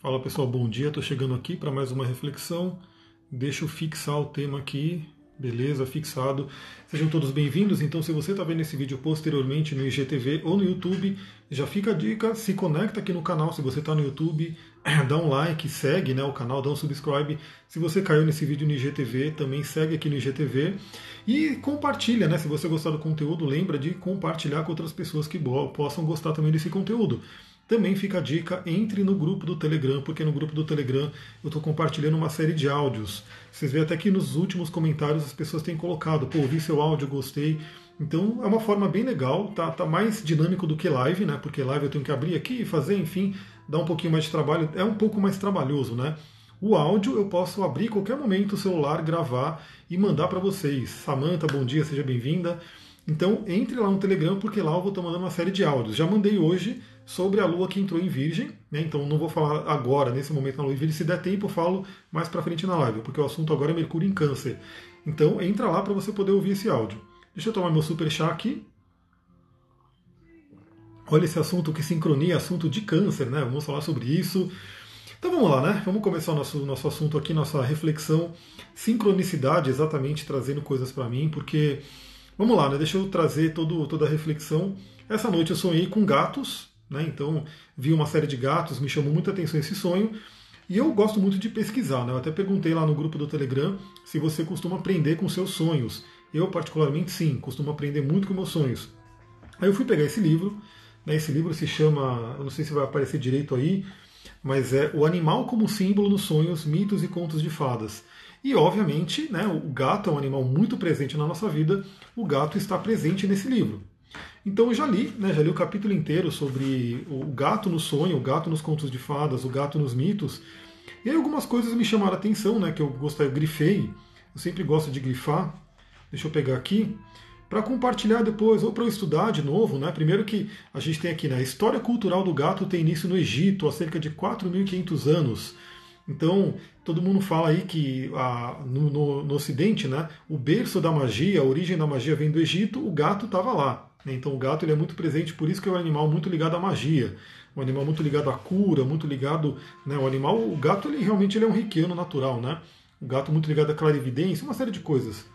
Fala pessoal, bom dia. Estou chegando aqui para mais uma reflexão. Deixa eu fixar o tema aqui. Beleza, fixado. Sejam todos bem-vindos. Então, se você está vendo esse vídeo posteriormente no IGTV ou no YouTube, já fica a dica, se conecta aqui no canal. Se você está no YouTube, dá um like, segue né, o canal, dá um subscribe. Se você caiu nesse vídeo no IGTV, também segue aqui no IGTV. E compartilha, né? Se você gostar do conteúdo, lembra de compartilhar com outras pessoas que possam gostar também desse conteúdo. Também fica a dica, entre no grupo do Telegram, porque no grupo do Telegram eu estou compartilhando uma série de áudios. Vocês veem até que nos últimos comentários as pessoas têm colocado, pô, ouvi seu áudio, gostei. Então é uma forma bem legal, tá, tá mais dinâmico do que live, né? Porque live eu tenho que abrir aqui e fazer, enfim, dá um pouquinho mais de trabalho, é um pouco mais trabalhoso, né? O áudio eu posso abrir qualquer momento o celular, gravar e mandar para vocês. Samanta, bom dia, seja bem-vinda. Então entre lá no Telegram, porque lá eu vou estar mandando uma série de áudios. Já mandei hoje sobre a Lua que entrou em Virgem, né? então não vou falar agora, nesse momento na Lua em Virgem, se der tempo eu falo mais para frente na live, porque o assunto agora é Mercúrio em Câncer. Então entra lá para você poder ouvir esse áudio. Deixa eu tomar meu super chá aqui. Olha esse assunto que sincronia, assunto de câncer, né? Vamos falar sobre isso. Então vamos lá, né? Vamos começar o nosso, nosso assunto aqui, nossa reflexão. Sincronicidade, exatamente trazendo coisas para mim, porque. Vamos lá, né? Deixa eu trazer todo, toda a reflexão. Essa noite eu sonhei com gatos, né? Então, vi uma série de gatos, me chamou muita atenção esse sonho. E eu gosto muito de pesquisar. Né? Eu até perguntei lá no grupo do Telegram se você costuma aprender com seus sonhos. Eu, particularmente, sim, costumo aprender muito com meus sonhos. Aí eu fui pegar esse livro. Né? Esse livro se chama, eu não sei se vai aparecer direito aí, mas é O Animal como Símbolo nos Sonhos, Mitos e Contos de Fadas. E, obviamente, né, o gato é um animal muito presente na nossa vida, o gato está presente nesse livro. Então eu já li, né, já li o capítulo inteiro sobre o gato no sonho, o gato nos contos de fadas, o gato nos mitos. E aí algumas coisas me chamaram a atenção, né, que eu gostei, eu grifei. Eu sempre gosto de grifar. Deixa eu pegar aqui para compartilhar depois ou para eu estudar de novo, né? Primeiro que a gente tem aqui, né, a história cultural do gato tem início no Egito há cerca de 4.500 anos. Então, todo mundo fala aí que a, no, no, no, Ocidente, né, o berço da magia, a origem da magia vem do Egito, o gato estava lá. Né? Então o gato ele é muito presente, por isso que é um animal muito ligado à magia, um animal muito ligado à cura, muito ligado, né, o animal, o gato ele realmente ele é um riqueano natural, né? O gato muito ligado à clarividência, uma série de coisas.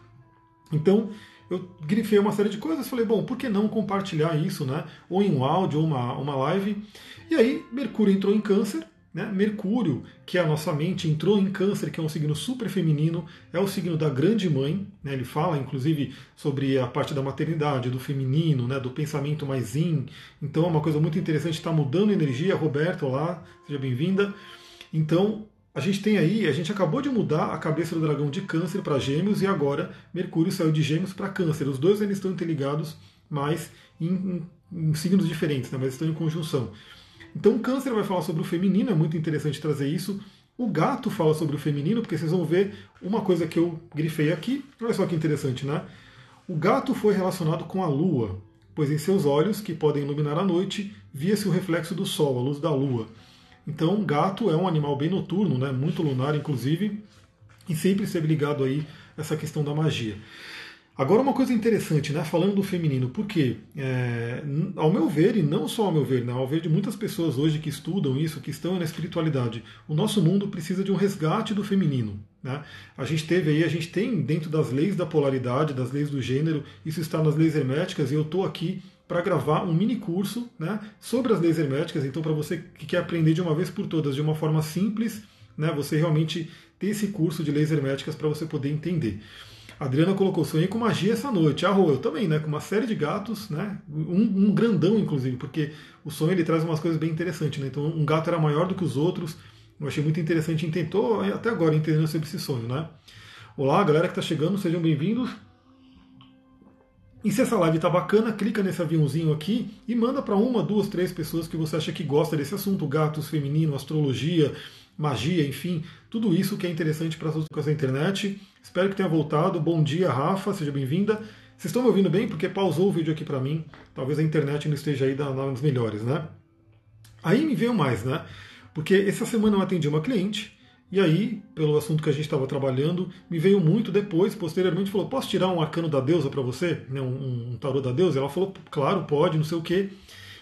Então eu grifei uma série de coisas, falei, bom, por que não compartilhar isso, né? Ou em um áudio, ou uma, uma live. E aí Mercúrio entrou em câncer, né? Mercúrio, que é a nossa mente, entrou em Câncer, que é um signo super feminino, é o signo da grande mãe. Né? Ele fala, inclusive, sobre a parte da maternidade, do feminino, né? do pensamento mais in. Então é uma coisa muito interessante, está mudando energia. Roberto, olá, seja bem-vinda. Então, a gente tem aí, a gente acabou de mudar a cabeça do dragão de Câncer para Gêmeos e agora Mercúrio saiu de Gêmeos para Câncer. Os dois ainda estão interligados, mas em, em, em signos diferentes, né? mas estão em conjunção. Então, o câncer vai falar sobre o feminino, é muito interessante trazer isso. O gato fala sobre o feminino, porque vocês vão ver uma coisa que eu grifei aqui. Olha só que interessante, né? O gato foi relacionado com a lua, pois em seus olhos, que podem iluminar a noite, via-se o reflexo do sol, a luz da lua. Então, gato é um animal bem noturno, né? muito lunar, inclusive, e sempre esteve ligado aí a essa questão da magia. Agora uma coisa interessante, né? Falando do feminino, porque é, ao meu ver, e não só ao meu ver, né? ao ver de muitas pessoas hoje que estudam isso, que estão na espiritualidade, o nosso mundo precisa de um resgate do feminino. Né? A gente teve aí, a gente tem dentro das leis da polaridade, das leis do gênero, isso está nas leis herméticas, e eu estou aqui para gravar um mini curso né, sobre as leis herméticas. Então, para você que quer aprender de uma vez por todas, de uma forma simples, né, você realmente ter esse curso de leis herméticas para você poder entender. Adriana colocou, sonhei com magia essa noite. Ah, eu também, né? Com uma série de gatos, né? Um, um, grandão, inclusive, porque o sonho ele traz umas coisas bem interessantes, né? Então, um gato era maior do que os outros. Eu achei muito interessante. Tentou até agora entendendo sobre esse sonho, né? Olá, galera que está chegando, sejam bem-vindos. E se essa live está bacana, clica nesse aviãozinho aqui e manda para uma, duas, três pessoas que você acha que gosta desse assunto, gatos, feminino, astrologia, magia, enfim, tudo isso que é interessante para essa internet. Espero que tenha voltado. Bom dia, Rafa, seja bem-vinda. Vocês estão me ouvindo bem? Porque pausou o vídeo aqui para mim. Talvez a internet não esteja aí das melhores, né? Aí me veio mais, né? Porque essa semana eu atendi uma cliente, e aí, pelo assunto que a gente estava trabalhando, me veio muito depois, posteriormente, falou: Posso tirar um arcano da deusa para você? Um, um tarô da deusa? Ela falou: Claro, pode, não sei o quê.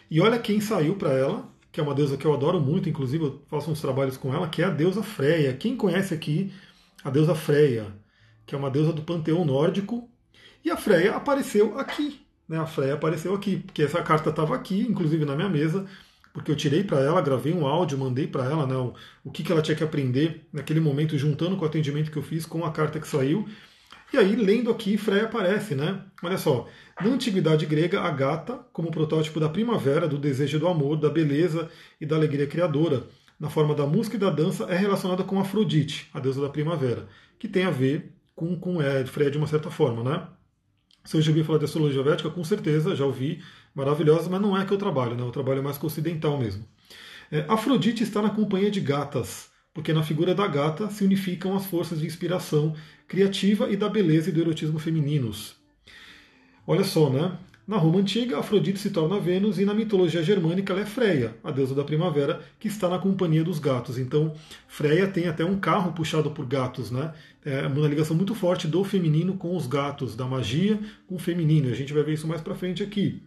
E olha quem saiu para ela, que é uma deusa que eu adoro muito, inclusive eu faço uns trabalhos com ela, que é a deusa Freia. Quem conhece aqui a deusa Freia, que é uma deusa do panteão nórdico, e a Freia apareceu aqui. Né? A Freia apareceu aqui, porque essa carta estava aqui, inclusive na minha mesa, porque eu tirei para ela, gravei um áudio, mandei para ela né, o, o que, que ela tinha que aprender naquele momento, juntando com o atendimento que eu fiz com a carta que saiu. E aí, lendo aqui, Freia aparece, né? Olha só, na antiguidade grega, a gata, como protótipo da primavera, do desejo do amor, da beleza e da alegria criadora, na forma da música e da dança, é relacionada com Afrodite, a deusa da primavera, que tem a ver com, com é, Freia de uma certa forma, né? Se eu já ouvi falar de astrologia védica, com certeza, já ouvi, maravilhosa, mas não é que eu trabalho, né? eu trabalho mais com ocidental mesmo. É, Afrodite está na companhia de gatas, porque na figura da gata se unificam as forças de inspiração criativa e da beleza e do erotismo femininos. Olha só, né? Na Roma antiga, Afrodite se torna Vênus e na mitologia germânica ela é Freia, a deusa da primavera, que está na companhia dos gatos. Então, Freia tem até um carro puxado por gatos, né? É uma ligação muito forte do feminino com os gatos, da magia com o feminino. A gente vai ver isso mais para frente aqui.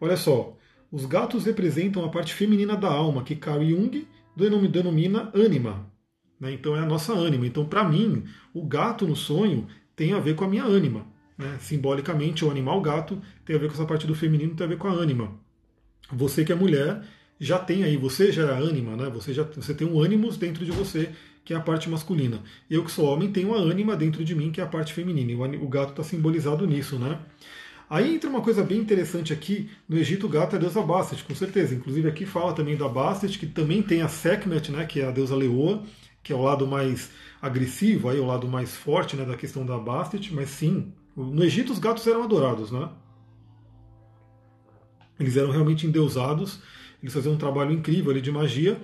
Olha só, os gatos representam a parte feminina da alma, que Carl Jung denomina ânima. Né? Então é a nossa ânima. Então, para mim, o gato no sonho tem a ver com a minha ânima. Né? Simbolicamente, o animal gato tem a ver com essa parte do feminino, tem a ver com a ânima. Você que é mulher já tem aí, você já é ânima, né? Você já você tem um ânimos dentro de você, que é a parte masculina. Eu que sou homem tenho uma ânima dentro de mim, que é a parte feminina. E o gato está simbolizado nisso, né? Aí entra uma coisa bem interessante aqui, no Egito o gato é a deusa Bastet, com certeza. Inclusive aqui fala também da Bastet, que também tem a Sekhmet, né, que é a deusa leoa, que é o lado mais agressivo, aí o lado mais forte né, da questão da Bastet, mas sim, no Egito os gatos eram adorados, né? Eles eram realmente endeusados, eles faziam um trabalho incrível ali de magia,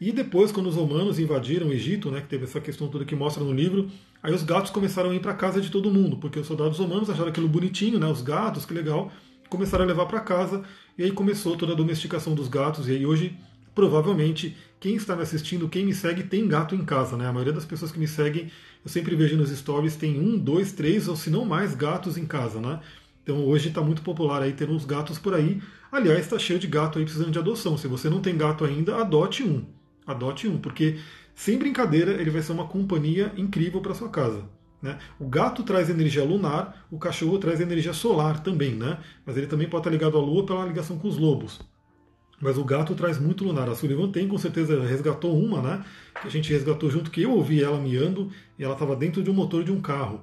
e depois, quando os romanos invadiram o Egito, né, que teve essa questão toda que mostra no livro, aí os gatos começaram a ir para casa de todo mundo, porque os soldados romanos acharam aquilo bonitinho, né, os gatos, que legal, começaram a levar para casa, e aí começou toda a domesticação dos gatos, e aí hoje provavelmente quem está me assistindo, quem me segue, tem gato em casa, né? A maioria das pessoas que me seguem, eu sempre vejo nos stories, tem um, dois, três ou se não mais gatos em casa, né? Então hoje está muito popular aí ter uns gatos por aí. Aliás, está cheio de gato aí precisando de adoção. Se você não tem gato ainda, adote um. Adote um, porque sem brincadeira ele vai ser uma companhia incrível para sua casa. Né? O gato traz energia lunar, o cachorro traz energia solar também, né? Mas ele também pode estar ligado à lua pela ligação com os lobos. Mas o gato traz muito lunar. A Sullivan tem, com certeza, resgatou uma, né? Que a gente resgatou junto, que eu ouvi ela miando e ela estava dentro de um motor de um carro.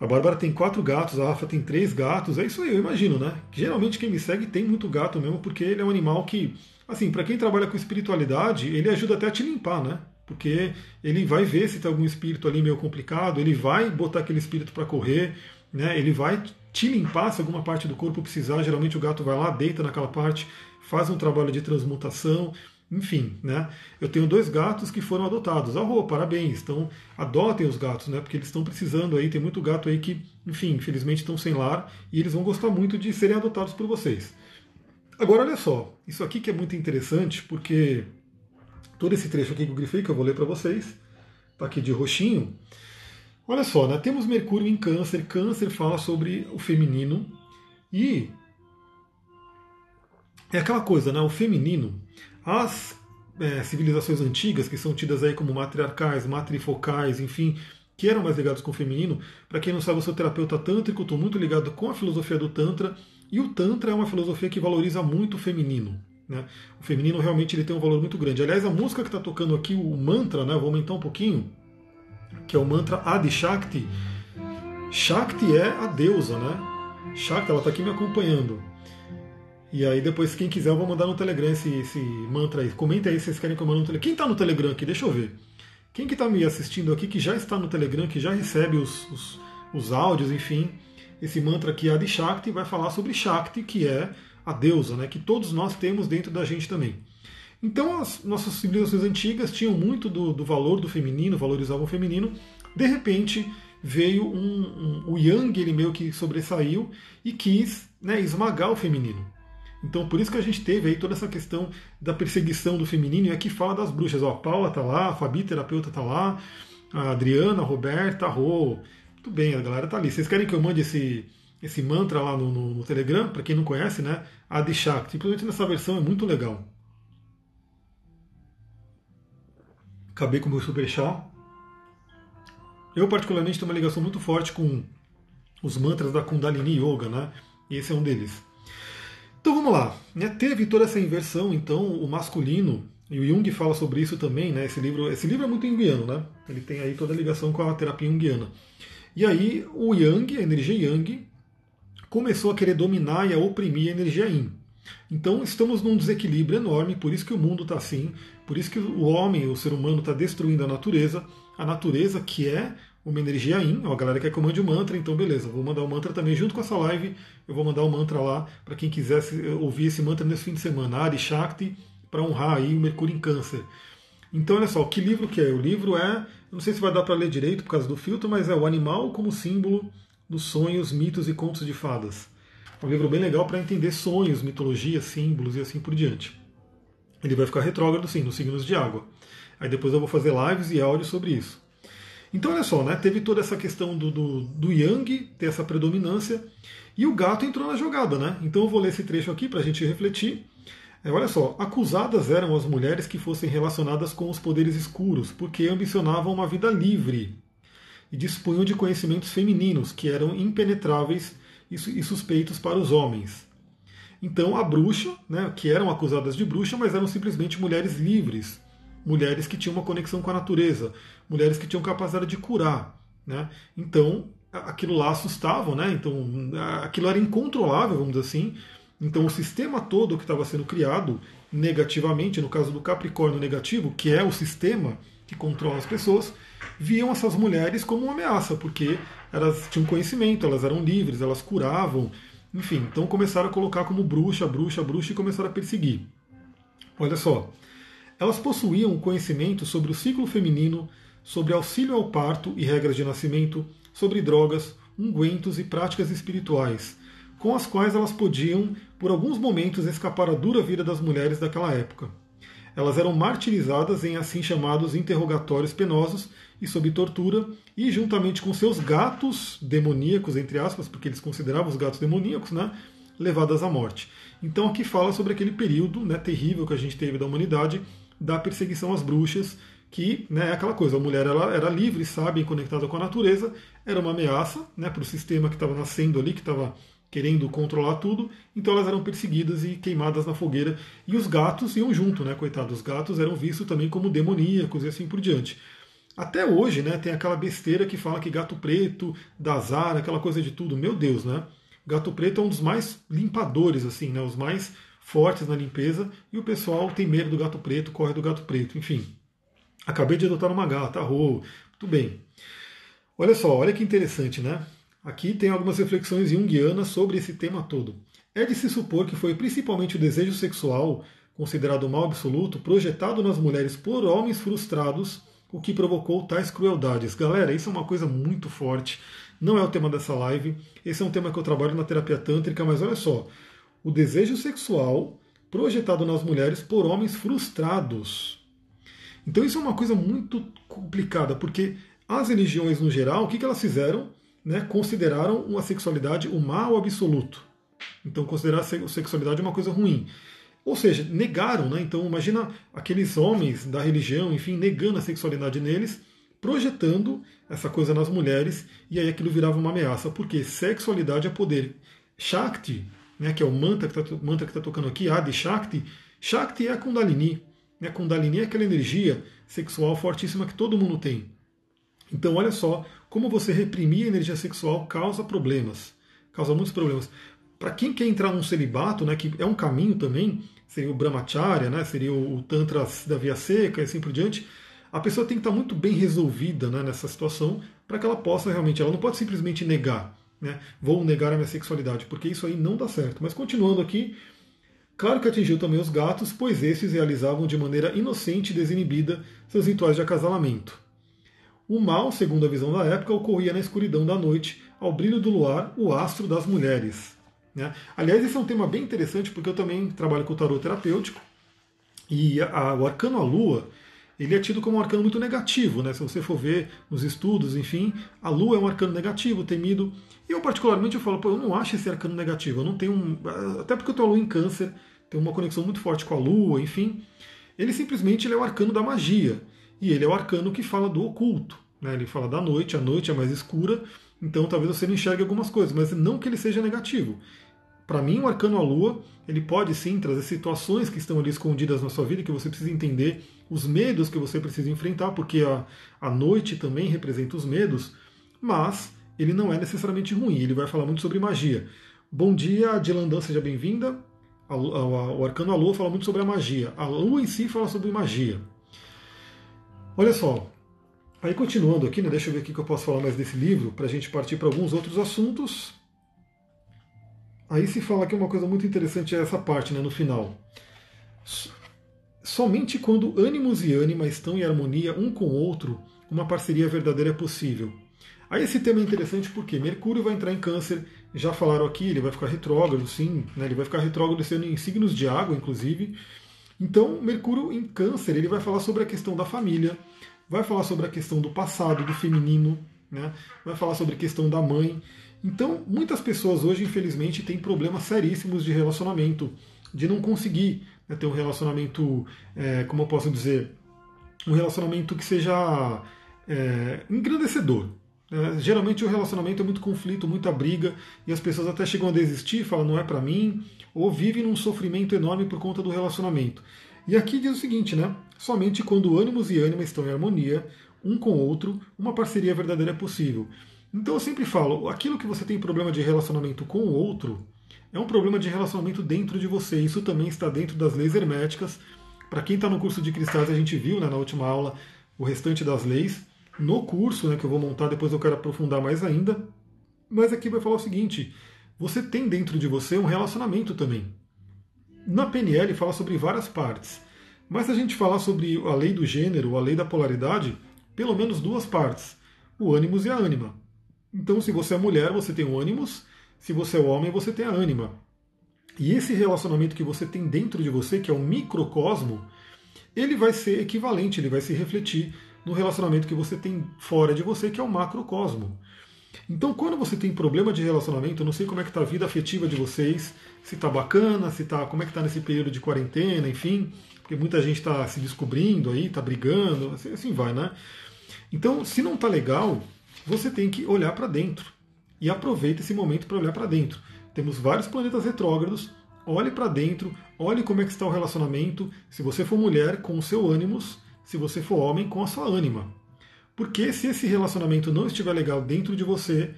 A Bárbara tem quatro gatos, a Rafa tem três gatos. É isso aí, eu imagino, né? Geralmente quem me segue tem muito gato mesmo, porque ele é um animal que, assim, para quem trabalha com espiritualidade, ele ajuda até a te limpar, né? Porque ele vai ver se tem algum espírito ali meio complicado, ele vai botar aquele espírito para correr, né? Ele vai te limpar se alguma parte do corpo precisar. Geralmente o gato vai lá, deita naquela parte, faz um trabalho de transmutação, enfim, né? Eu tenho dois gatos que foram adotados. Arro, parabéns. Então, adotem os gatos, né? Porque eles estão precisando aí. Tem muito gato aí que, enfim, infelizmente estão sem lar e eles vão gostar muito de serem adotados por vocês. Agora, olha só. Isso aqui que é muito interessante, porque todo esse trecho aqui que eu grifei, que eu vou ler para vocês, tá aqui de roxinho. Olha só, né? Temos Mercúrio em Câncer. Câncer fala sobre o feminino e é aquela coisa, né? O feminino, as é, civilizações antigas, que são tidas aí como matriarcais, matrifocais, enfim, que eram mais ligados com o feminino. Para quem não sabe, eu sou terapeuta tântrico, estou muito ligado com a filosofia do Tantra, e o Tantra é uma filosofia que valoriza muito o feminino. Né? O feminino realmente ele tem um valor muito grande. Aliás, a música que está tocando aqui, o mantra, né? vou aumentar um pouquinho, que é o mantra Adi Shakti. Shakti é a deusa, né? Shakti, ela está aqui me acompanhando. E aí depois, quem quiser, eu vou mandar no Telegram esse, esse mantra aí. Comenta aí se vocês querem que eu mande no Telegram. Quem está no Telegram aqui? Deixa eu ver. Quem que está me assistindo aqui, que já está no Telegram, que já recebe os, os, os áudios, enfim, esse mantra aqui, Adi Shakti, vai falar sobre Shakti, que é a deusa, né, que todos nós temos dentro da gente também. Então, as nossas civilizações antigas tinham muito do, do valor do feminino, valorizavam o feminino. De repente, veio um, um, o Yang, ele meio que sobressaiu e quis né, esmagar o feminino. Então, por isso que a gente teve aí toda essa questão da perseguição do feminino, e aqui fala das bruxas. Ó, a Paula tá lá, a Fabi, terapeuta, tá lá, a Adriana, a Roberta, a Rô. Tudo bem, a galera tá ali. Vocês querem que eu mande esse, esse mantra lá no, no, no Telegram? Para quem não conhece, né? Adishakti. Simplesmente nessa versão é muito legal. Acabei com o meu super chá. Eu, particularmente, tenho uma ligação muito forte com os mantras da Kundalini Yoga, né? E esse é um deles. Então vamos lá. Né? Teve toda essa inversão, então, o masculino, e o Jung fala sobre isso também, né? Esse livro, esse livro é muito junguiano, né? Ele tem aí toda a ligação com a terapia junguiana. E aí o Yang, a energia Yang, começou a querer dominar e a oprimir a energia Yin. Então estamos num desequilíbrio enorme, por isso que o mundo está assim, por isso que o homem, o ser humano, está destruindo a natureza, a natureza que é uma energia in, ó, a galera quer que eu mande o um mantra, então beleza, vou mandar o um mantra também junto com essa live, eu vou mandar o um mantra lá para quem quisesse ouvir esse mantra nesse fim de semana, Ari Shakti, para honrar aí o Mercúrio em Câncer. Então olha só, que livro que é? O livro é, não sei se vai dar para ler direito por causa do filtro, mas é o animal como símbolo dos sonhos, mitos e contos de fadas. É um livro bem legal para entender sonhos, mitologia, símbolos e assim por diante. Ele vai ficar retrógrado sim, nos signos de água. Aí depois eu vou fazer lives e áudios sobre isso. Então, olha só, né? teve toda essa questão do, do, do Yang ter essa predominância e o gato entrou na jogada. Né? Então, eu vou ler esse trecho aqui para a gente refletir. É, olha só, acusadas eram as mulheres que fossem relacionadas com os poderes escuros, porque ambicionavam uma vida livre e dispunham de conhecimentos femininos que eram impenetráveis e suspeitos para os homens. Então, a bruxa, né, que eram acusadas de bruxa, mas eram simplesmente mulheres livres, mulheres que tinham uma conexão com a natureza, mulheres que tinham capacidade de curar. Né? Então, aquilo lá assustava, né? então aquilo era incontrolável, vamos dizer assim. Então, o sistema todo que estava sendo criado negativamente, no caso do Capricórnio negativo, que é o sistema que controla as pessoas, viam essas mulheres como uma ameaça, porque elas tinham conhecimento, elas eram livres, elas curavam, enfim. Então começaram a colocar como bruxa, bruxa, bruxa e começaram a perseguir. Olha só, elas possuíam conhecimento sobre o ciclo feminino, sobre auxílio ao parto e regras de nascimento, sobre drogas, ungüentos e práticas espirituais, com as quais elas podiam, por alguns momentos, escapar à dura vida das mulheres daquela época. Elas eram martirizadas em assim chamados interrogatórios penosos e sob tortura, e juntamente com seus gatos demoníacos, entre aspas, porque eles consideravam os gatos demoníacos, né, levadas à morte. Então aqui fala sobre aquele período né, terrível que a gente teve da humanidade, da perseguição às bruxas, que né, é aquela coisa, a mulher ela era livre, sábia e conectada com a natureza, era uma ameaça né, para o sistema que estava nascendo ali, que estava querendo controlar tudo, então elas eram perseguidas e queimadas na fogueira, e os gatos iam junto, né, coitados, os gatos eram vistos também como demoníacos e assim por diante. Até hoje, né, tem aquela besteira que fala que gato preto dá azar, aquela coisa de tudo, meu Deus, né? Gato preto é um dos mais limpadores, assim, né, os mais fortes na limpeza, e o pessoal tem medo do gato preto, corre do gato preto, enfim. Acabei de adotar uma gata, arro, tudo bem. Olha só, olha que interessante, né? Aqui tem algumas reflexões junguianas sobre esse tema todo. É de se supor que foi principalmente o desejo sexual, considerado mal absoluto, projetado nas mulheres por homens frustrados, o que provocou tais crueldades. Galera, isso é uma coisa muito forte. Não é o tema dessa live. Esse é um tema que eu trabalho na terapia tântrica, mas olha só o desejo sexual projetado nas mulheres por homens frustrados. Então isso é uma coisa muito complicada, porque as religiões no geral, o que, elas fizeram? Né, consideraram a sexualidade o mal absoluto. Então considerar a sexualidade uma coisa ruim. Ou seja, negaram, né? Então imagina aqueles homens da religião, enfim, negando a sexualidade neles, projetando essa coisa nas mulheres, e aí aquilo virava uma ameaça, porque sexualidade é poder. Shakti né, que é o mantra que está tá tocando aqui, Adi Shakti. Shakti é a Kundalini. Né? Kundalini é aquela energia sexual fortíssima que todo mundo tem. Então, olha só como você reprimir a energia sexual causa problemas. Causa muitos problemas. Para quem quer entrar num celibato, né, que é um caminho também, seria o Brahmacharya, né, seria o Tantra da Via Seca e assim por diante, a pessoa tem que estar muito bem resolvida né, nessa situação para que ela possa realmente, ela não pode simplesmente negar. Né? Vou negar a minha sexualidade, porque isso aí não dá certo. Mas continuando aqui, claro que atingiu também os gatos, pois esses realizavam de maneira inocente e desinibida seus rituais de acasalamento. O mal, segundo a visão da época, ocorria na escuridão da noite, ao brilho do luar, o astro das mulheres. Né? Aliás, esse é um tema bem interessante porque eu também trabalho com o tarot terapêutico e a, o arcano à lua ele é tido como um arcano muito negativo, né? Se você for ver nos estudos, enfim, a Lua é um arcano negativo, temido. E eu particularmente eu falo, pô, eu não acho esse arcano negativo. Eu não tenho um, até porque eu tenho a Lua em Câncer, tenho uma conexão muito forte com a Lua, enfim. Ele simplesmente ele é o arcano da magia. E ele é o arcano que fala do oculto. Né? Ele fala da noite, a noite é mais escura, então talvez você não enxergue algumas coisas, mas não que ele seja negativo. Para mim, o arcano à lua, ele pode sim trazer situações que estão ali escondidas na sua vida que você precisa entender, os medos que você precisa enfrentar, porque a, a noite também representa os medos, mas ele não é necessariamente ruim, ele vai falar muito sobre magia. Bom dia, Dilandã, seja bem-vinda. O arcano à lua fala muito sobre a magia. A lua em si fala sobre magia. Olha só, aí continuando aqui, né, deixa eu ver o que eu posso falar mais desse livro, para a gente partir para alguns outros assuntos. Aí se fala que uma coisa muito interessante é essa parte, né, no final. Somente quando ânimos e ânima estão em harmonia um com o outro, uma parceria verdadeira é possível. Aí esse tema é interessante porque Mercúrio vai entrar em câncer, já falaram aqui, ele vai ficar retrógrado, sim, né, ele vai ficar retrógrado sendo em signos de água, inclusive. Então, Mercúrio em câncer, ele vai falar sobre a questão da família, vai falar sobre a questão do passado, do feminino, né, vai falar sobre a questão da mãe. Então, muitas pessoas hoje, infelizmente, têm problemas seríssimos de relacionamento, de não conseguir né, ter um relacionamento, é, como eu posso dizer, um relacionamento que seja é, engrandecedor. É, geralmente o relacionamento é muito conflito, muita briga, e as pessoas até chegam a desistir, falam não é para mim, ou vivem num sofrimento enorme por conta do relacionamento. E aqui diz o seguinte, né? Somente quando ânimos e ânima estão em harmonia, um com o outro, uma parceria verdadeira é possível. Então eu sempre falo, aquilo que você tem problema de relacionamento com o outro é um problema de relacionamento dentro de você. Isso também está dentro das leis herméticas. Para quem está no curso de cristais, a gente viu né, na última aula o restante das leis. No curso, né, que eu vou montar, depois eu quero aprofundar mais ainda. Mas aqui vai falar o seguinte: você tem dentro de você um relacionamento também. Na PNL fala sobre várias partes. Mas se a gente falar sobre a lei do gênero, a lei da polaridade, pelo menos duas partes: o ânimos e a ânima. Então, se você é mulher, você tem o ânimos, se você é homem, você tem a ânima. E esse relacionamento que você tem dentro de você, que é o microcosmo, ele vai ser equivalente, ele vai se refletir no relacionamento que você tem fora de você, que é o macrocosmo. Então, quando você tem problema de relacionamento, eu não sei como é que está a vida afetiva de vocês, se está bacana, se tá, como é que está nesse período de quarentena, enfim, porque muita gente está se descobrindo aí, está brigando, assim, assim vai, né? Então, se não está legal, você tem que olhar para dentro. E aproveita esse momento para olhar para dentro. Temos vários planetas retrógrados. Olhe para dentro, olhe como é que está o relacionamento. Se você for mulher, com o seu ânimos. Se você for homem, com a sua ânima. Porque se esse relacionamento não estiver legal dentro de você,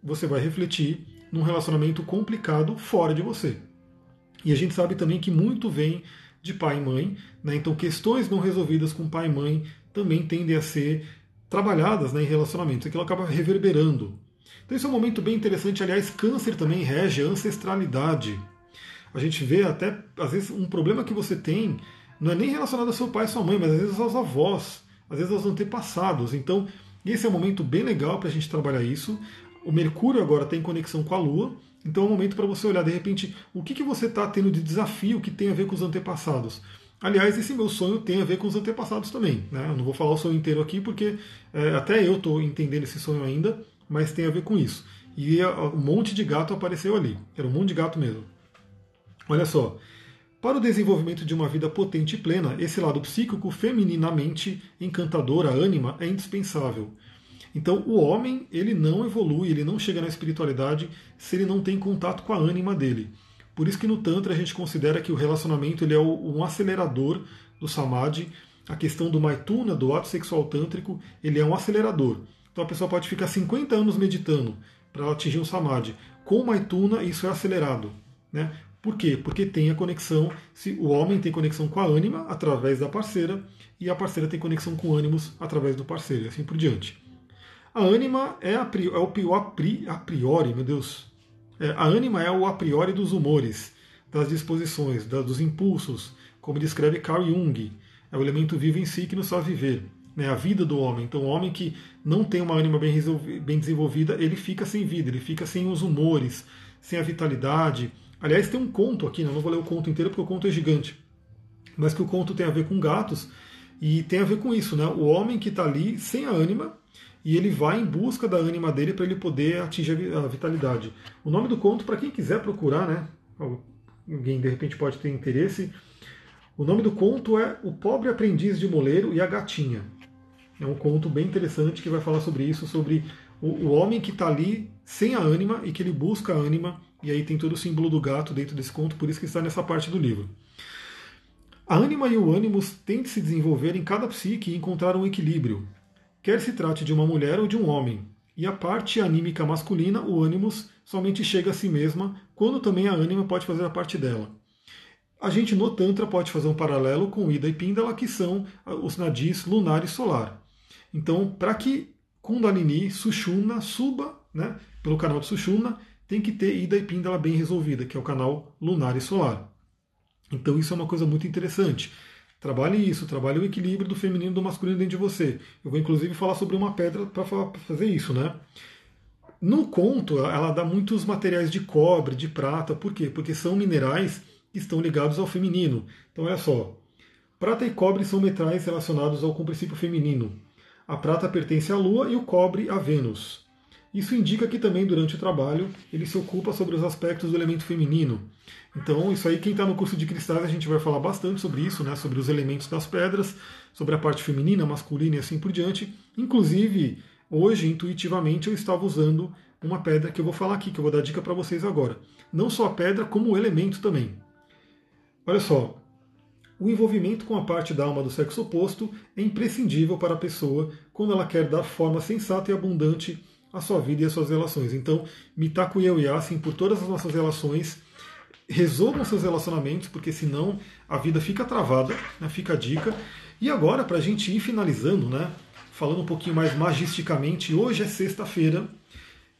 você vai refletir num relacionamento complicado fora de você. E a gente sabe também que muito vem de pai e mãe, né? então questões não resolvidas com pai e mãe também tendem a ser trabalhadas né, em relacionamentos, aquilo acaba reverberando. Então esse é um momento bem interessante, aliás, câncer também rege a ancestralidade. A gente vê até, às vezes, um problema que você tem não é nem relacionado ao seu pai e sua mãe, mas às vezes aos avós, às vezes aos antepassados. Então, esse é um momento bem legal para a gente trabalhar isso. O Mercúrio agora tem conexão com a Lua, então é um momento para você olhar, de repente, o que, que você está tendo de desafio que tem a ver com os antepassados. Aliás, esse meu sonho tem a ver com os antepassados também. Né? Eu não vou falar o sonho inteiro aqui, porque é, até eu estou entendendo esse sonho ainda, mas tem a ver com isso. E um monte de gato apareceu ali. Era um monte de gato mesmo. Olha só. Para o desenvolvimento de uma vida potente e plena, esse lado psíquico, femininamente encantador, a ânima, é indispensável. Então, o homem, ele não evolui, ele não chega na espiritualidade se ele não tem contato com a ânima dele. Por isso que no Tantra a gente considera que o relacionamento ele é um acelerador do Samadhi. A questão do Maituna, do ato sexual tântrico, ele é um acelerador. Então a pessoa pode ficar 50 anos meditando para atingir um Samadhi. Com o Maituna isso é acelerado. Né? Por quê? Porque tem a conexão, se o homem tem conexão com a ânima através da parceira e a parceira tem conexão com ânimos através do parceiro e assim por diante. A ânima é, a, é o a priori, meu Deus, é, a ânima é o a priori dos humores, das disposições, da, dos impulsos, como descreve Carl Jung. É o elemento vivo em si que nos faz viver. Né, a vida do homem. Então, o homem que não tem uma ânima bem, bem desenvolvida, ele fica sem vida, ele fica sem os humores, sem a vitalidade. Aliás, tem um conto aqui, não vou ler o conto inteiro porque o conto é gigante, mas que o conto tem a ver com gatos e tem a ver com isso, né? O homem que está ali sem a ânima, e ele vai em busca da ânima dele para ele poder atingir a vitalidade. O nome do conto, para quem quiser procurar, né? Alguém de repente pode ter interesse. O nome do conto é O Pobre Aprendiz de Moleiro e a Gatinha. É um conto bem interessante que vai falar sobre isso, sobre o, o homem que está ali sem a ânima e que ele busca a ânima, e aí tem todo o símbolo do gato dentro desse conto, por isso que está nessa parte do livro. A ânima e o ânimos têm de se desenvolver em cada psique e encontrar um equilíbrio, quer se trate de uma mulher ou de um homem. E a parte anímica masculina, o ânimos, somente chega a si mesma, quando também a ânima pode fazer a parte dela. A gente no Tantra pode fazer um paralelo com Ida e Pindala, que são os nadis lunar e solar. Então, para que Kundalini, Sushumna, suba né, pelo canal de Sushumna, tem que ter Ida e Pindala bem resolvida, que é o canal lunar e solar. Então isso é uma coisa muito interessante. Trabalhe isso, trabalhe o equilíbrio do feminino e do masculino dentro de você. Eu vou inclusive falar sobre uma pedra para fazer isso, né? No conto, ela dá muitos materiais de cobre, de prata, por quê? Porque são minerais que estão ligados ao feminino. Então, olha só: prata e cobre são metais relacionados ao princípio feminino. A prata pertence à Lua e o cobre a Vênus. Isso indica que também durante o trabalho ele se ocupa sobre os aspectos do elemento feminino. Então, isso aí, quem está no curso de cristais, a gente vai falar bastante sobre isso, né? sobre os elementos das pedras, sobre a parte feminina, masculina e assim por diante. Inclusive, hoje, intuitivamente, eu estava usando uma pedra que eu vou falar aqui, que eu vou dar dica para vocês agora. Não só a pedra, como o elemento também. Olha só, o envolvimento com a parte da alma do sexo oposto é imprescindível para a pessoa quando ela quer dar forma sensata e abundante à sua vida e às suas relações. Então, Mitaku e eu e assim por todas as nossas relações, resolvam seus relacionamentos, porque senão a vida fica travada, né, fica a dica. E agora, para a gente ir finalizando, né, falando um pouquinho mais magisticamente, hoje é sexta-feira.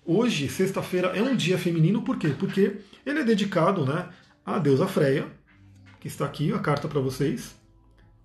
Hoje, sexta-feira, é um dia feminino, por quê? Porque ele é dedicado né, à deusa Freia, que está aqui, a carta para vocês.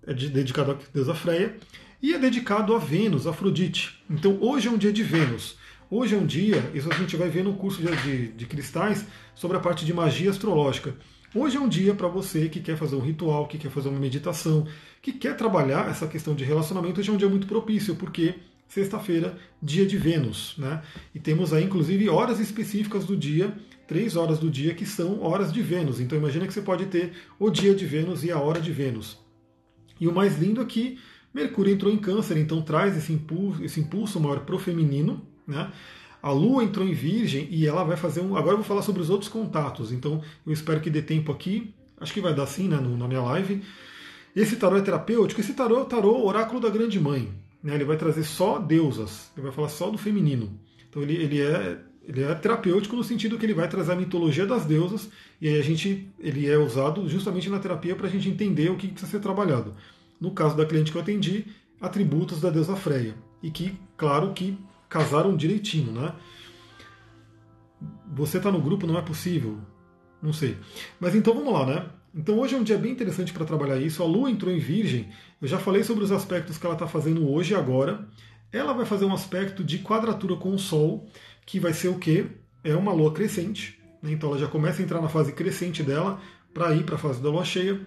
É dedicado à deusa Freia. E é dedicado a Vênus, Afrodite. Então hoje é um dia de Vênus. Hoje é um dia, isso a gente vai ver no curso de, de, de cristais, sobre a parte de magia astrológica. Hoje é um dia para você que quer fazer um ritual, que quer fazer uma meditação, que quer trabalhar essa questão de relacionamento. Hoje é um dia muito propício, porque sexta-feira, dia de Vênus, né? E temos aí, inclusive, horas específicas do dia, três horas do dia, que são horas de Vênus. Então imagina que você pode ter o dia de Vênus e a hora de Vênus. E o mais lindo é Mercúrio entrou em câncer, então traz esse impulso, esse impulso maior para o feminino, né? A Lua entrou em Virgem e ela vai fazer um. Agora eu vou falar sobre os outros contatos, então eu espero que dê tempo aqui. Acho que vai dar sim né, no, na minha live. Esse tarô é terapêutico. Esse tarô é o tarô Oráculo da Grande Mãe. Né? Ele vai trazer só deusas, ele vai falar só do feminino. Então ele, ele, é, ele é terapêutico no sentido que ele vai trazer a mitologia das deusas e aí a gente ele é usado justamente na terapia para a gente entender o que precisa ser trabalhado. No caso da cliente que eu atendi, atributos da deusa Freia. E que, claro, que casaram direitinho, né? Você está no grupo, não é possível. Não sei. Mas então vamos lá, né? Então hoje é um dia bem interessante para trabalhar isso. A Lua entrou em Virgem. Eu já falei sobre os aspectos que ela está fazendo hoje e agora. Ela vai fazer um aspecto de quadratura com o Sol, que vai ser o quê? É uma Lua crescente. Né? Então ela já começa a entrar na fase crescente dela para ir para a fase da Lua cheia.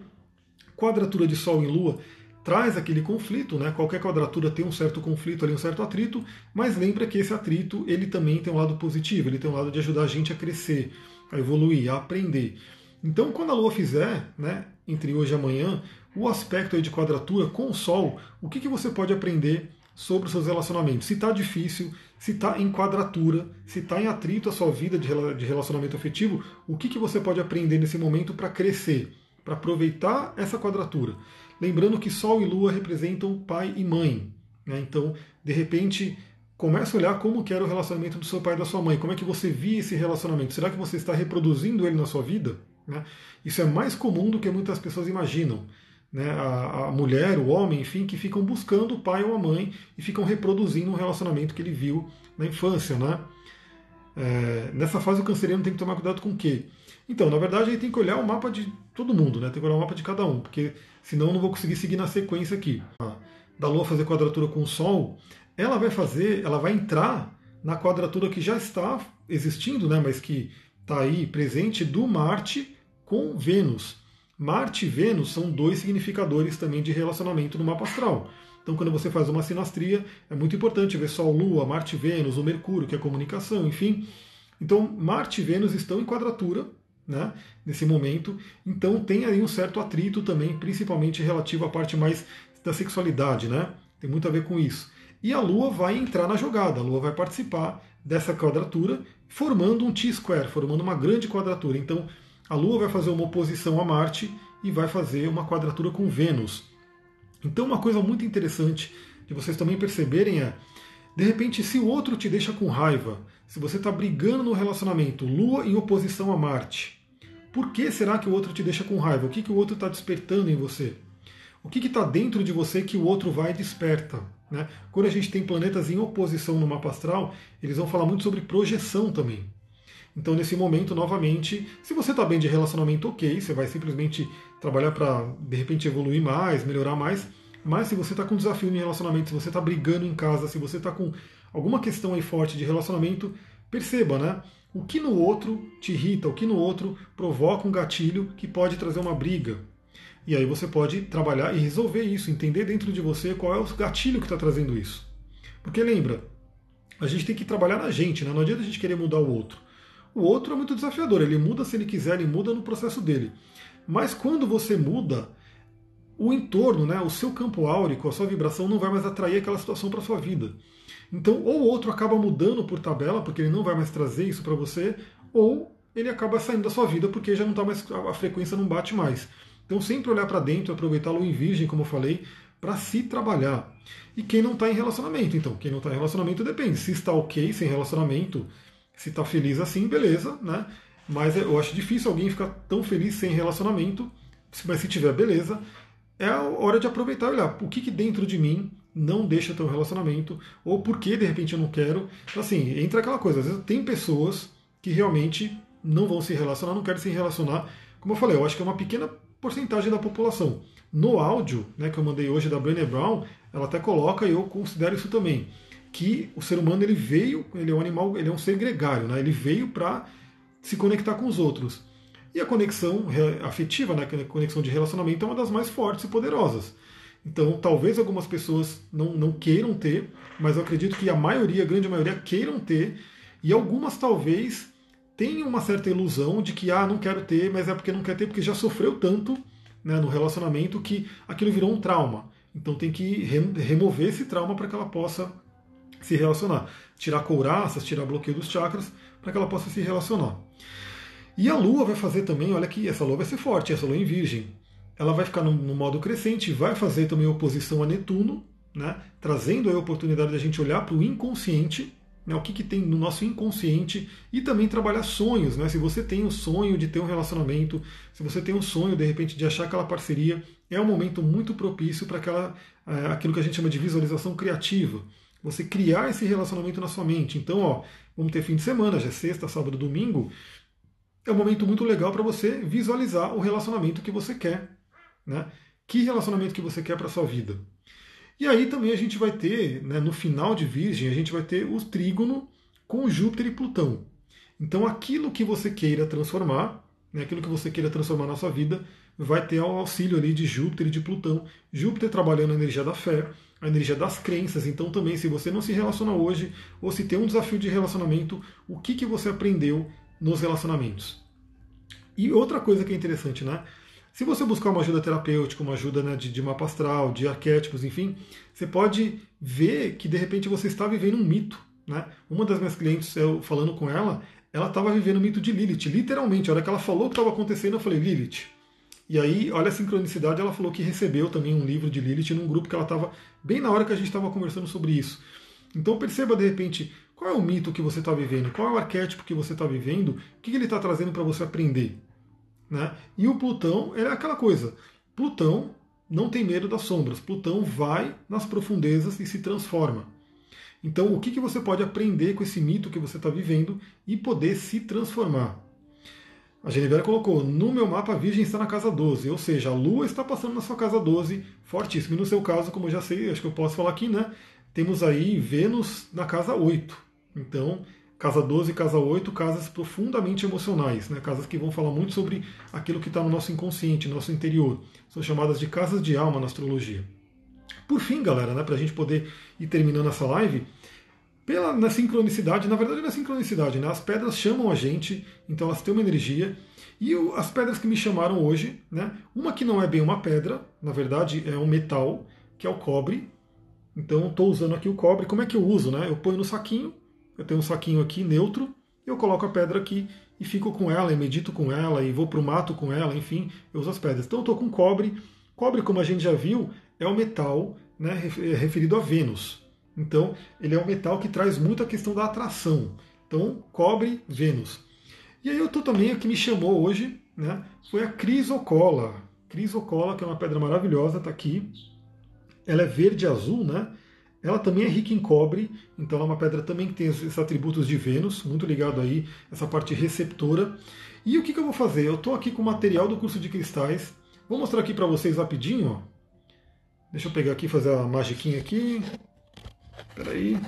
Quadratura de Sol em Lua traz aquele conflito, né? Qualquer quadratura tem um certo conflito ali, um certo atrito, mas lembra que esse atrito ele também tem um lado positivo, ele tem um lado de ajudar a gente a crescer, a evoluir, a aprender. Então, quando a Lua fizer, né, entre hoje e amanhã, o aspecto de quadratura com o Sol, o que, que você pode aprender sobre os seus relacionamentos? Se está difícil, se está em quadratura, se está em atrito a sua vida de relacionamento afetivo, o que, que você pode aprender nesse momento para crescer, para aproveitar essa quadratura? Lembrando que Sol e Lua representam pai e mãe. Né? Então, de repente, comece a olhar como que era o relacionamento do seu pai e da sua mãe. Como é que você via esse relacionamento? Será que você está reproduzindo ele na sua vida? Né? Isso é mais comum do que muitas pessoas imaginam. Né? A, a, mulher, o homem, enfim, que ficam buscando o pai ou a mãe e ficam reproduzindo um relacionamento que ele viu na infância. Né? É, nessa fase o canceriano tem que tomar cuidado com o quê? Então, na verdade, ele tem que olhar o mapa de todo mundo, né? Tem que olhar o mapa de cada um, porque senão não vou conseguir seguir na sequência aqui. Da Lua fazer quadratura com o Sol, ela vai fazer, ela vai entrar na quadratura que já está existindo, né? Mas que está aí presente do Marte com Vênus. Marte e Vênus são dois significadores também de relacionamento no mapa astral. Então, quando você faz uma sinastria, é muito importante ver Sol, Lua, Marte, Vênus, o Mercúrio, que é comunicação, enfim. Então, Marte e Vênus estão em quadratura né, nesse momento. Então, tem aí um certo atrito também, principalmente relativo à parte mais da sexualidade, né? Tem muito a ver com isso. e a Lua vai entrar na jogada, a Lua vai participar dessa quadratura, formando um T-square, formando uma grande quadratura. Então, a Lua vai fazer uma oposição a Marte e vai fazer uma quadratura com Vênus. Então, uma coisa muito interessante de vocês também perceberem é, de repente, se o outro te deixa com raiva, se você está brigando no relacionamento, Lua em oposição a Marte, por que será que o outro te deixa com raiva? O que, que o outro está despertando em você? O que está dentro de você que o outro vai e desperta? Né? Quando a gente tem planetas em oposição no mapa astral, eles vão falar muito sobre projeção também. Então, nesse momento, novamente, se você está bem de relacionamento, ok, você vai simplesmente trabalhar para, de repente, evoluir mais, melhorar mais. Mas se você está com desafio em relacionamento, se você está brigando em casa, se você está com alguma questão aí forte de relacionamento, perceba, né? O que no outro te irrita, o que no outro provoca um gatilho que pode trazer uma briga. E aí você pode trabalhar e resolver isso, entender dentro de você qual é o gatilho que está trazendo isso. Porque lembra, a gente tem que trabalhar na gente, né? não adianta a gente querer mudar o outro. O outro é muito desafiador, ele muda se ele quiser, ele muda no processo dele. Mas quando você muda, o entorno, né, o seu campo áurico, a sua vibração não vai mais atrair aquela situação para sua vida. Então, ou o outro acaba mudando por tabela, porque ele não vai mais trazer isso para você, ou ele acaba saindo da sua vida porque já não tá mais a frequência não bate mais. Então, sempre olhar para dentro, aproveitar a lua em virgem, como eu falei, para se trabalhar. E quem não está em relacionamento, então, quem não está em relacionamento depende. Se está ok sem relacionamento, se está feliz assim, beleza, né? Mas eu acho difícil alguém ficar tão feliz sem relacionamento, mas se tiver beleza, é a hora de aproveitar e olhar o que, que dentro de mim não deixa ter relacionamento, ou por que de repente eu não quero. Então, assim, entra aquela coisa, às vezes tem pessoas que realmente não vão se relacionar, não querem se relacionar. Como eu falei, eu acho que é uma pequena porcentagem da população. No áudio né, que eu mandei hoje da Brené Brown, ela até coloca, e eu considero isso também, que o ser humano ele veio, ele é um animal, ele é um ser gregário, né, ele veio para se conectar com os outros. E a conexão afetiva, né, a conexão de relacionamento é uma das mais fortes e poderosas. Então, talvez algumas pessoas não, não queiram ter, mas eu acredito que a maioria, a grande maioria, queiram ter, e algumas talvez tenham uma certa ilusão de que, ah, não quero ter, mas é porque não quer ter, porque já sofreu tanto né, no relacionamento que aquilo virou um trauma. Então tem que remover esse trauma para que ela possa se relacionar. Tirar couraças, tirar bloqueio dos chakras, para que ela possa se relacionar. E a Lua vai fazer também, olha que essa Lua vai ser forte, essa Lua em Virgem. Ela vai ficar no, no modo crescente, vai fazer também oposição a Netuno, né, trazendo a oportunidade da gente olhar para o inconsciente, né, o que, que tem no nosso inconsciente, e também trabalhar sonhos. Né, se você tem o sonho de ter um relacionamento, se você tem o sonho, de repente, de achar aquela parceria, é um momento muito propício para aquela, é, aquilo que a gente chama de visualização criativa. Você criar esse relacionamento na sua mente. Então, ó, vamos ter fim de semana, já é sexta, sábado, domingo é um momento muito legal para você visualizar o relacionamento que você quer. Né? Que relacionamento que você quer para sua vida. E aí também a gente vai ter, né, no final de Virgem, a gente vai ter o trígono com Júpiter e Plutão. Então aquilo que você queira transformar, né, aquilo que você queira transformar na sua vida, vai ter o auxílio ali de Júpiter e de Plutão. Júpiter trabalhando a energia da fé, a energia das crenças. Então também, se você não se relaciona hoje, ou se tem um desafio de relacionamento, o que, que você aprendeu nos relacionamentos. E outra coisa que é interessante, né? Se você buscar uma ajuda terapêutica, uma ajuda né, de, de mapa astral, de arquétipos, enfim, você pode ver que de repente você está vivendo um mito. Né? Uma das minhas clientes, eu falando com ela, ela estava vivendo o mito de Lilith, literalmente. A hora que ela falou o que estava acontecendo, eu falei, Lilith. E aí, olha a sincronicidade, ela falou que recebeu também um livro de Lilith num grupo que ela estava, bem na hora que a gente estava conversando sobre isso. Então perceba de repente qual é o mito que você está vivendo? Qual é o arquétipo que você está vivendo? O que ele está trazendo para você aprender? Né? E o Plutão é aquela coisa. Plutão não tem medo das sombras. Plutão vai nas profundezas e se transforma. Então, o que, que você pode aprender com esse mito que você está vivendo e poder se transformar? A Genevera colocou: no meu mapa, a Virgem está na casa 12, ou seja, a Lua está passando na sua casa 12, fortíssimo. E no seu caso, como eu já sei, acho que eu posso falar aqui, né? temos aí Vênus na casa 8. Então, casa 12 e casa 8, casas profundamente emocionais, né? casas que vão falar muito sobre aquilo que está no nosso inconsciente, no nosso interior. São chamadas de casas de alma na astrologia. Por fim, galera, né, para a gente poder ir terminando essa live, pela na sincronicidade, na verdade não é sincronicidade, né? As pedras chamam a gente, então elas têm uma energia. E o, as pedras que me chamaram hoje, né? Uma que não é bem uma pedra, na verdade é um metal, que é o cobre, Então estou usando aqui o cobre. Como é que eu uso? Né? Eu ponho no saquinho, eu tenho um saquinho aqui neutro, eu coloco a pedra aqui e fico com ela, e medito com ela, e vou para o mato com ela, enfim, eu uso as pedras. Então eu estou com cobre. Cobre, como a gente já viu, é o metal né, referido a Vênus. Então, ele é um metal que traz muito a questão da atração. Então, cobre, Vênus. E aí eu estou também, o que me chamou hoje, né, foi a crisocola. Crisocola, que é uma pedra maravilhosa, está aqui. Ela é verde azul, né? Ela também é rica em cobre, então é uma pedra também que tem esses atributos de Vênus, muito ligado aí, essa parte receptora. E o que, que eu vou fazer? Eu estou aqui com o material do curso de cristais. Vou mostrar aqui para vocês rapidinho. Ó. Deixa eu pegar aqui fazer a magiquinha aqui. Espera aí.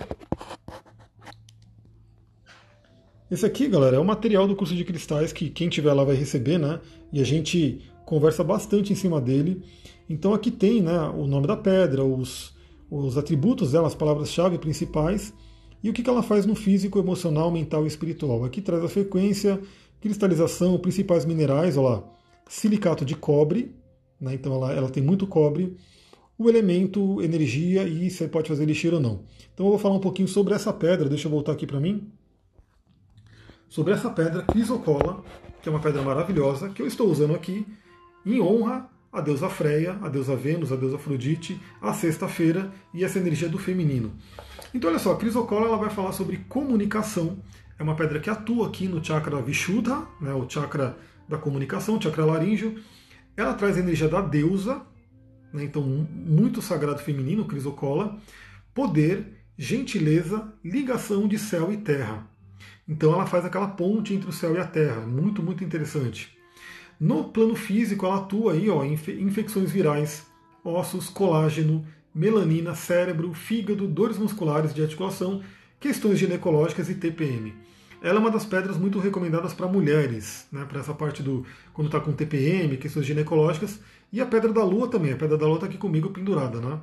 Esse aqui, galera, é o material do curso de cristais que quem tiver lá vai receber, né? E a gente conversa bastante em cima dele. Então aqui tem né, o nome da pedra, os, os atributos dela, as palavras-chave principais, e o que ela faz no físico, emocional, mental e espiritual. Aqui traz a frequência, cristalização, principais minerais, olha lá, silicato de cobre, né, então ela, ela tem muito cobre, o elemento energia e você pode fazer lixeira ou não. Então eu vou falar um pouquinho sobre essa pedra, deixa eu voltar aqui para mim. Sobre essa pedra crisocola, que é uma pedra maravilhosa, que eu estou usando aqui em honra a deusa Freia, a deusa Vênus, a deusa Afrodite, a sexta-feira e essa energia do feminino. Então, olha só, a crisocola ela vai falar sobre comunicação. É uma pedra que atua aqui no chakra Vishuddha, né, o chakra da comunicação, o chakra laríngeo. Ela traz a energia da deusa, né, então muito sagrado feminino, crisocola, poder, gentileza, ligação de céu e terra. Então ela faz aquela ponte entre o céu e a terra, muito, muito interessante. No plano físico, ela atua aí, ó, em infecções virais, ossos, colágeno, melanina, cérebro, fígado, dores musculares de articulação, questões ginecológicas e TPM. Ela é uma das pedras muito recomendadas para mulheres, né, para essa parte do quando está com TPM, questões ginecológicas, e a pedra da lua também. A pedra da lua está aqui comigo pendurada, né?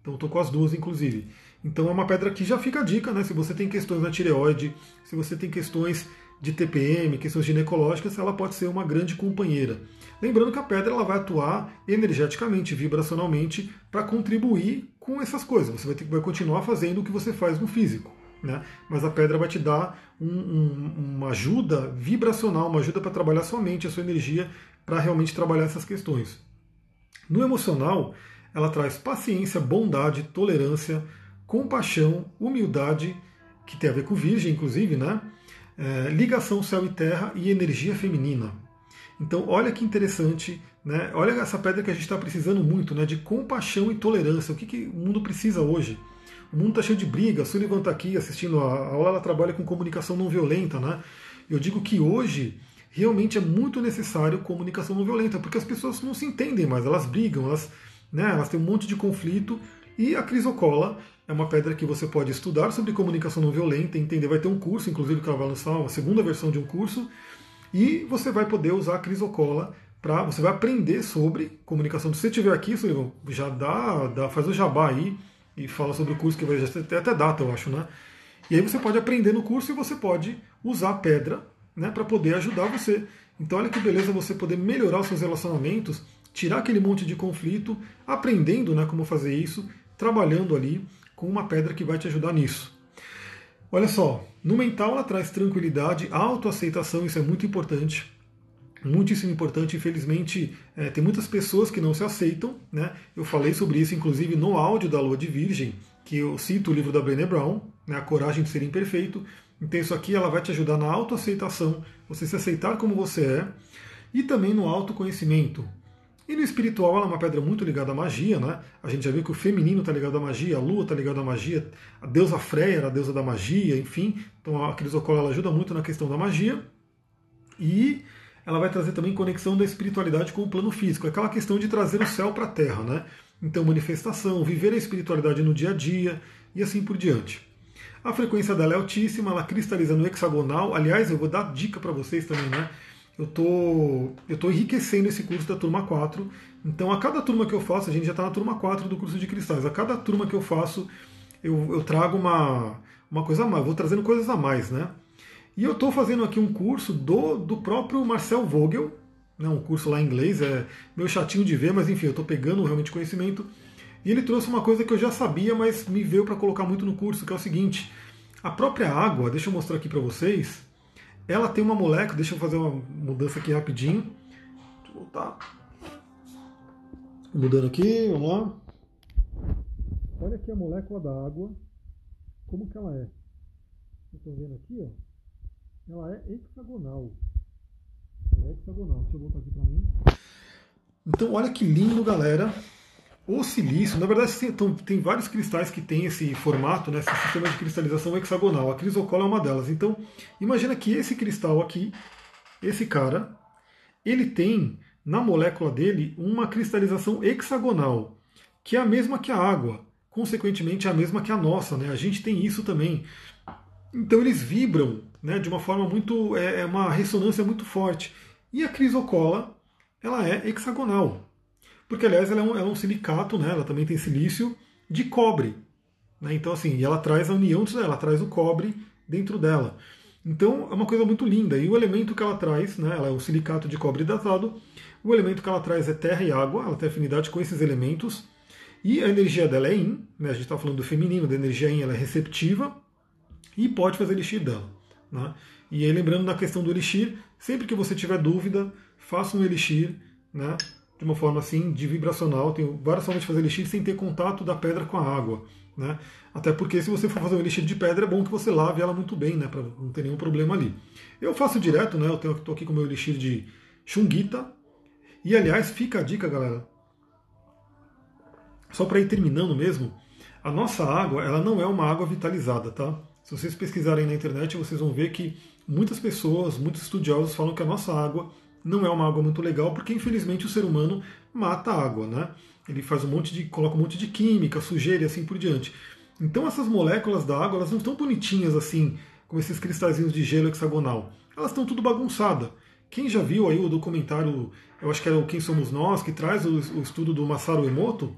Então estou com as duas, inclusive. Então é uma pedra que já fica a dica, né? Se você tem questões na tireoide, se você tem questões de TPM, questões ginecológicas, ela pode ser uma grande companheira. Lembrando que a pedra ela vai atuar energeticamente, vibracionalmente, para contribuir com essas coisas. Você vai, ter, vai continuar fazendo o que você faz no físico. Né? Mas a pedra vai te dar um, um, uma ajuda vibracional, uma ajuda para trabalhar sua mente, a sua energia, para realmente trabalhar essas questões. No emocional, ela traz paciência, bondade, tolerância, compaixão, humildade, que tem a ver com virgem, inclusive, né? É, ligação céu e terra e energia feminina. Então, olha que interessante, né? Olha essa pedra que a gente está precisando muito, né? De compaixão e tolerância. O que, que o mundo precisa hoje? O mundo está cheio de briga. A Sullivan está aqui assistindo a aula, ela trabalha com comunicação não violenta, né? Eu digo que hoje realmente é muito necessário comunicação não violenta, porque as pessoas não se entendem mais, elas brigam, elas, né, elas têm um monte de conflito e a crisocola é uma pedra que você pode estudar sobre comunicação não violenta, entender. Vai ter um curso, inclusive, que ela vai lançar uma segunda versão de um curso. E você vai poder usar a crisocola para. Você vai aprender sobre comunicação. Se você estiver aqui, Sullivan, já dá, dá, faz o jabá aí e fala sobre o curso que vai já ter até data, eu acho, né? E aí você pode aprender no curso e você pode usar a pedra né, para poder ajudar você. Então olha que beleza você poder melhorar os seus relacionamentos, tirar aquele monte de conflito, aprendendo né, como fazer isso, trabalhando ali com uma pedra que vai te ajudar nisso. Olha só, no mental ela traz tranquilidade, autoaceitação, isso é muito importante. Muitíssimo importante, infelizmente é, tem muitas pessoas que não se aceitam. Né? Eu falei sobre isso, inclusive, no áudio da Lua de Virgem, que eu cito o livro da Brené Brown, né, A Coragem de Ser Imperfeito. Então, isso aqui ela vai te ajudar na autoaceitação, você se aceitar como você é, e também no autoconhecimento. E no espiritual ela é uma pedra muito ligada à magia, né? A gente já viu que o feminino está ligado à magia, a lua está ligada à magia, a deusa Freya era a deusa da magia, enfim. Então a crisocola ela ajuda muito na questão da magia. E ela vai trazer também conexão da espiritualidade com o plano físico, aquela questão de trazer o céu para a terra, né? Então manifestação, viver a espiritualidade no dia a dia e assim por diante. A frequência dela é altíssima, ela cristaliza no hexagonal. Aliás, eu vou dar dica para vocês também, né? Eu tô, eu tô enriquecendo esse curso da turma 4. Então, a cada turma que eu faço, a gente já está na turma 4 do curso de cristais. A cada turma que eu faço, eu, eu trago uma, uma coisa a mais, vou trazendo coisas a mais, né? E eu estou fazendo aqui um curso do, do próprio Marcel Vogel, né, um curso lá em inglês, é meio chatinho de ver, mas enfim, eu estou pegando realmente conhecimento. E ele trouxe uma coisa que eu já sabia, mas me veio para colocar muito no curso, que é o seguinte: a própria água, deixa eu mostrar aqui para vocês, ela tem uma molécula, deixa eu fazer uma mudança aqui rapidinho. Deixa eu voltar. Mudando aqui, vamos lá. Olha aqui a molécula da água, como que ela é. Vocês estão vendo aqui, ó? Ela é hexagonal. Ela é hexagonal. Deixa eu voltar aqui para mim. Então, olha que lindo, galera. O silício, na verdade, tem, vários cristais que têm esse formato, né, esse sistema de cristalização hexagonal. A crisocola é uma delas. Então, imagina que esse cristal aqui, esse cara, ele tem na molécula dele uma cristalização hexagonal, que é a mesma que a água. Consequentemente, é a mesma que a nossa. Né? A gente tem isso também. Então, eles vibram né, de uma forma muito. É, é uma ressonância muito forte. E a crisocola, ela é hexagonal porque aliás ela é um, ela é um silicato, né? ela também tem silício de cobre. Né? Então, assim, ela traz a união, ela traz o cobre dentro dela. Então é uma coisa muito linda. E o elemento que ela traz, né, ela é um silicato de cobre hidratado, o elemento que ela traz é terra e água, ela tem afinidade com esses elementos. E a energia dela é Yin, né, a gente está falando do feminino, da energia Yin, ela é receptiva e pode fazer elixir dela. Né? E aí lembrando na questão do elixir, sempre que você tiver dúvida, faça um elixir né, de uma forma assim, de vibracional. Tem várias formas de fazer elixir sem ter contato da pedra com a água. Né? Até porque se você for fazer um elixir de pedra, é bom que você lave ela muito bem, né? para não ter nenhum problema ali. Eu faço direto, né? eu estou aqui com o meu elixir de chunguita. E aliás, fica a dica, galera. Só para ir terminando mesmo, a nossa água ela não é uma água vitalizada, tá? Se vocês pesquisarem na internet, vocês vão ver que muitas pessoas, muitos estudiosos falam que a nossa água não é uma água muito legal, porque infelizmente o ser humano mata a água, né? Ele faz um monte de. coloca um monte de química, sujeira e assim por diante. Então essas moléculas da água elas não estão bonitinhas assim, como esses cristalzinhos de gelo hexagonal. Elas estão tudo bagunçada. Quem já viu aí o documentário, eu acho que era o Quem Somos Nós, que traz o, o estudo do Masaru Emoto,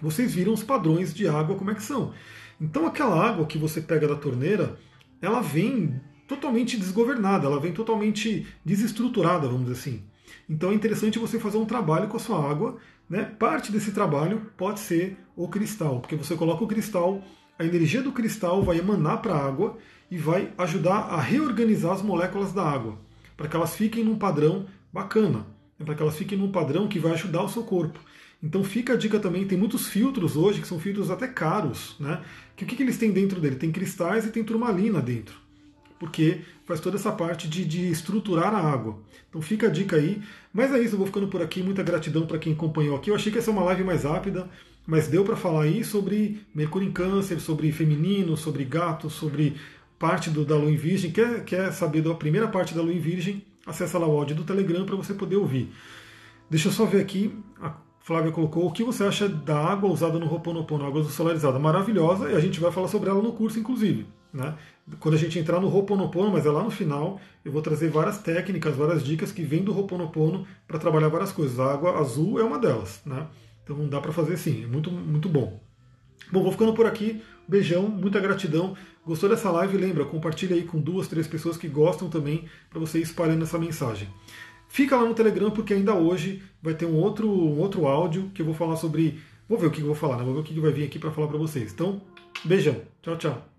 vocês viram os padrões de água como é que são. Então aquela água que você pega da torneira, ela vem totalmente desgovernada, ela vem totalmente desestruturada, vamos dizer assim. Então é interessante você fazer um trabalho com a sua água. Né? Parte desse trabalho pode ser o cristal, porque você coloca o cristal, a energia do cristal vai emanar para a água e vai ajudar a reorganizar as moléculas da água, para que elas fiquem num padrão bacana, né? para que elas fiquem num padrão que vai ajudar o seu corpo. Então fica a dica também, tem muitos filtros hoje, que são filtros até caros, né? Que o que, que eles têm dentro dele? Tem cristais e tem turmalina dentro porque faz toda essa parte de, de, estruturar a água. Então fica a dica aí. Mas é isso, eu vou ficando por aqui. Muita gratidão para quem acompanhou aqui. Eu achei que ia ser uma live mais rápida, mas deu para falar aí sobre Mercúrio em Câncer, sobre feminino, sobre gato, sobre parte do, da Lua em Virgem. Quer, quer saber da primeira parte da Lua em Virgem? Acesse lá o áudio do Telegram para você poder ouvir. Deixa eu só ver aqui. A Flávia colocou o que você acha da água usada no Ho'oponopono, água solarizada. Maravilhosa, e a gente vai falar sobre ela no curso, inclusive. Né? Quando a gente entrar no Ho'oponopono, mas é lá no final, eu vou trazer várias técnicas, várias dicas que vêm do Ho'oponopono para trabalhar várias coisas. A água azul é uma delas, né? Então dá para fazer sim, é muito, muito bom. Bom, vou ficando por aqui. Beijão, muita gratidão. Gostou dessa live? Lembra, compartilha aí com duas, três pessoas que gostam também, para você ir espalhando essa mensagem. Fica lá no Telegram, porque ainda hoje vai ter um outro, um outro áudio que eu vou falar sobre. Vou ver o que eu vou falar, né? Vou ver o que vai vir aqui para falar para vocês. Então, beijão. Tchau, tchau.